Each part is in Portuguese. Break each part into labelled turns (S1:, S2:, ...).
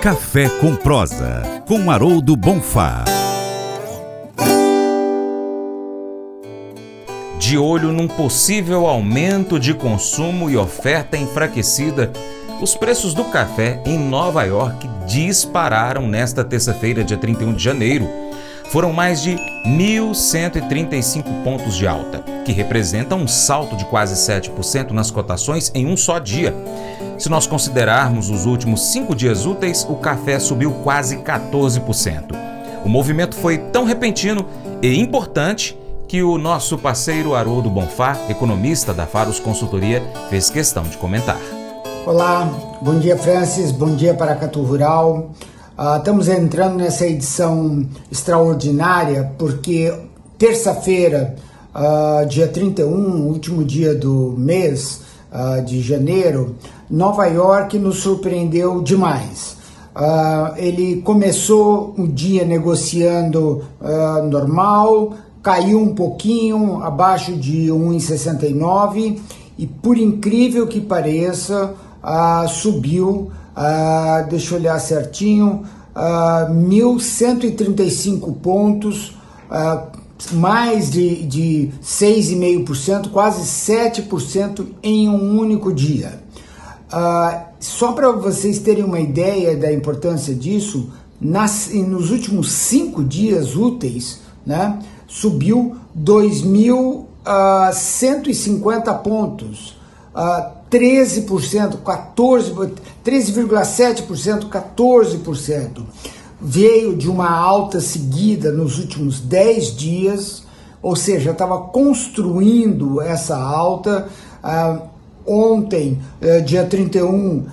S1: Café com Prosa, com Haroldo Bonfá.
S2: De olho num possível aumento de consumo e oferta enfraquecida, os preços do café em Nova York dispararam nesta terça-feira, dia 31 de janeiro. Foram mais de 1.135 pontos de alta, que representa um salto de quase 7% nas cotações em um só dia. Se nós considerarmos os últimos cinco dias úteis, o café subiu quase 14%. O movimento foi tão repentino e importante que o nosso parceiro Haroldo Bonfá, economista da Faros Consultoria, fez questão de comentar.
S3: Olá, bom dia Francis, bom dia para Catu Rural. Uh, estamos entrando nessa edição extraordinária porque terça-feira, uh, dia 31, último dia do mês uh, de janeiro, Nova York nos surpreendeu demais. Ele começou o dia negociando normal, caiu um pouquinho abaixo de 1,69 e por incrível que pareça uh, subiu, deixa eu olhar certinho, 1.135 pontos, mais de, de 6,5%, quase 7% em um único dia. Uh, só para vocês terem uma ideia da importância disso, nas, nos últimos cinco dias úteis, né, subiu 2.150 uh, pontos, uh, 13%, 14%, 13,7%, 14%. Veio de uma alta seguida nos últimos 10 dias, ou seja, estava construindo essa alta. Uh, Ontem, eh, dia 31,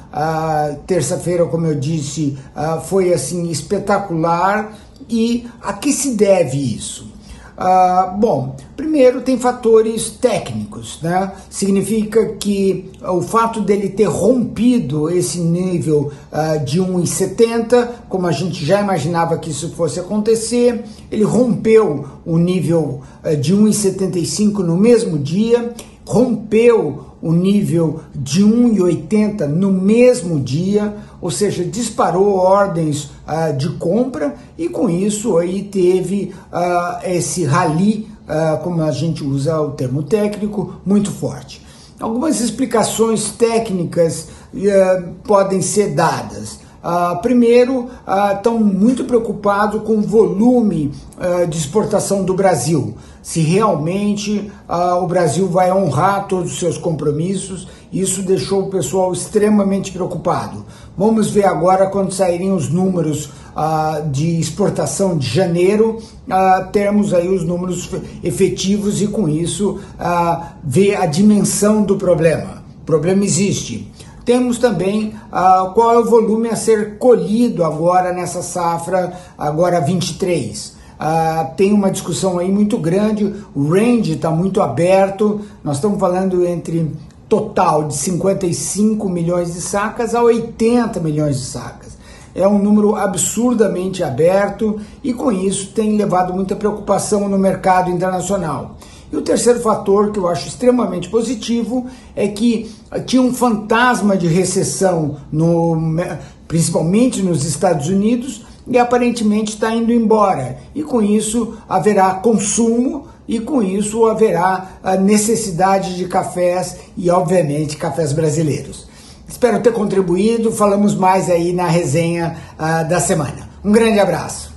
S3: terça-feira, como eu disse, foi assim espetacular. E a que se deve isso? Uh, bom, primeiro tem fatores técnicos, né? Significa que o fato dele ter rompido esse nível uh, de 1,70, como a gente já imaginava que isso fosse acontecer, ele rompeu o nível uh, de 1,75 no mesmo dia, rompeu o nível de 1,80 no mesmo dia, ou seja, disparou ordens uh, de compra e com isso aí teve uh, esse rally, uh, como a gente usa o termo técnico, muito forte. Algumas explicações técnicas podem ser dadas. Uh, primeiro, estão uh, muito preocupados com o volume uh, de exportação do Brasil. Se realmente o Brasil vai honrar todos os seus compromissos, isso deixou o pessoal extremamente preocupado. Vamos ver agora quando saírem os números de exportação de janeiro, termos aí os números efetivos e com isso ver a dimensão do problema. O problema existe. Temos também uh, qual é o volume a ser colhido agora nessa safra, agora 23. Uh, ah, tem uma discussão aí muito grande, o range está muito aberto, nós estamos falando entre total de 55 milhões de sacas a 80 milhões de sacas. É um número absurdamente aberto e com isso tem levado muita preocupação no mercado internacional. E o terceiro fator que eu acho extremamente positivo é que tinha um fantasma de recessão, no, principalmente nos Estados Unidos, e aparentemente está indo embora. E com isso haverá consumo e com isso haverá a necessidade de cafés e, obviamente, cafés brasileiros. Espero ter contribuído. Falamos mais aí na resenha uh, da semana. Um grande abraço.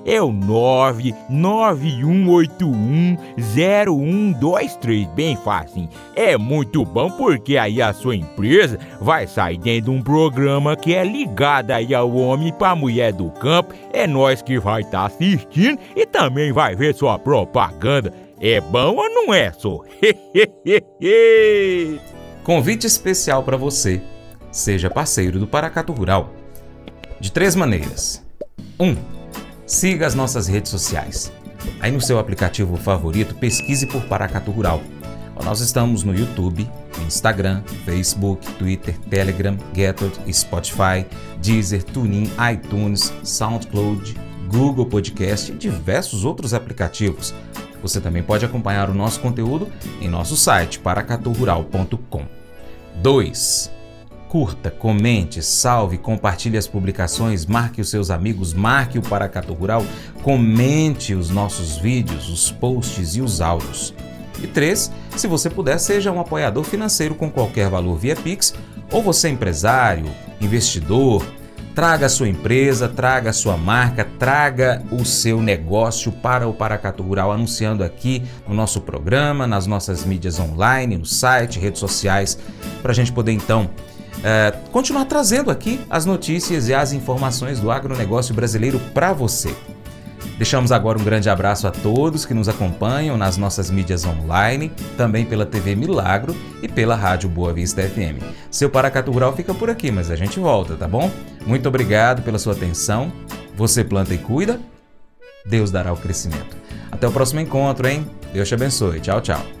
S4: é o 99181 0123. Bem fácil. É muito bom porque aí a sua empresa vai sair dentro de um programa que é ligado aí ao homem para mulher do campo. É nós que vai estar tá assistindo e também vai ver sua propaganda. É bom ou não é, só?
S2: Convite especial para você. Seja parceiro do Paracato Rural. De três maneiras. 1. Um, siga as nossas redes sociais. Aí no seu aplicativo favorito, pesquise por Paracato Rural. Nós estamos no YouTube, Instagram, Facebook, Twitter, Telegram, Getter, Spotify, Deezer, TuneIn, iTunes, SoundCloud, Google Podcast e diversos outros aplicativos. Você também pode acompanhar o nosso conteúdo em nosso site paracaturural.com. 2. Curta, comente, salve, compartilhe as publicações, marque os seus amigos, marque o Paracato Rural, comente os nossos vídeos, os posts e os áudios. E 3. Se você puder, seja um apoiador financeiro com qualquer valor via Pix, ou você é empresário, investidor, Traga a sua empresa, traga a sua marca, traga o seu negócio para o Paracato Rural, anunciando aqui no nosso programa, nas nossas mídias online, no site, redes sociais, para a gente poder então é, continuar trazendo aqui as notícias e as informações do agronegócio brasileiro para você. Deixamos agora um grande abraço a todos que nos acompanham nas nossas mídias online, também pela TV Milagro e pela Rádio Boa Vista FM. Seu Paracatu Rural fica por aqui, mas a gente volta, tá bom? Muito obrigado pela sua atenção. Você planta e cuida, Deus dará o crescimento. Até o próximo encontro, hein? Deus te abençoe. Tchau, tchau.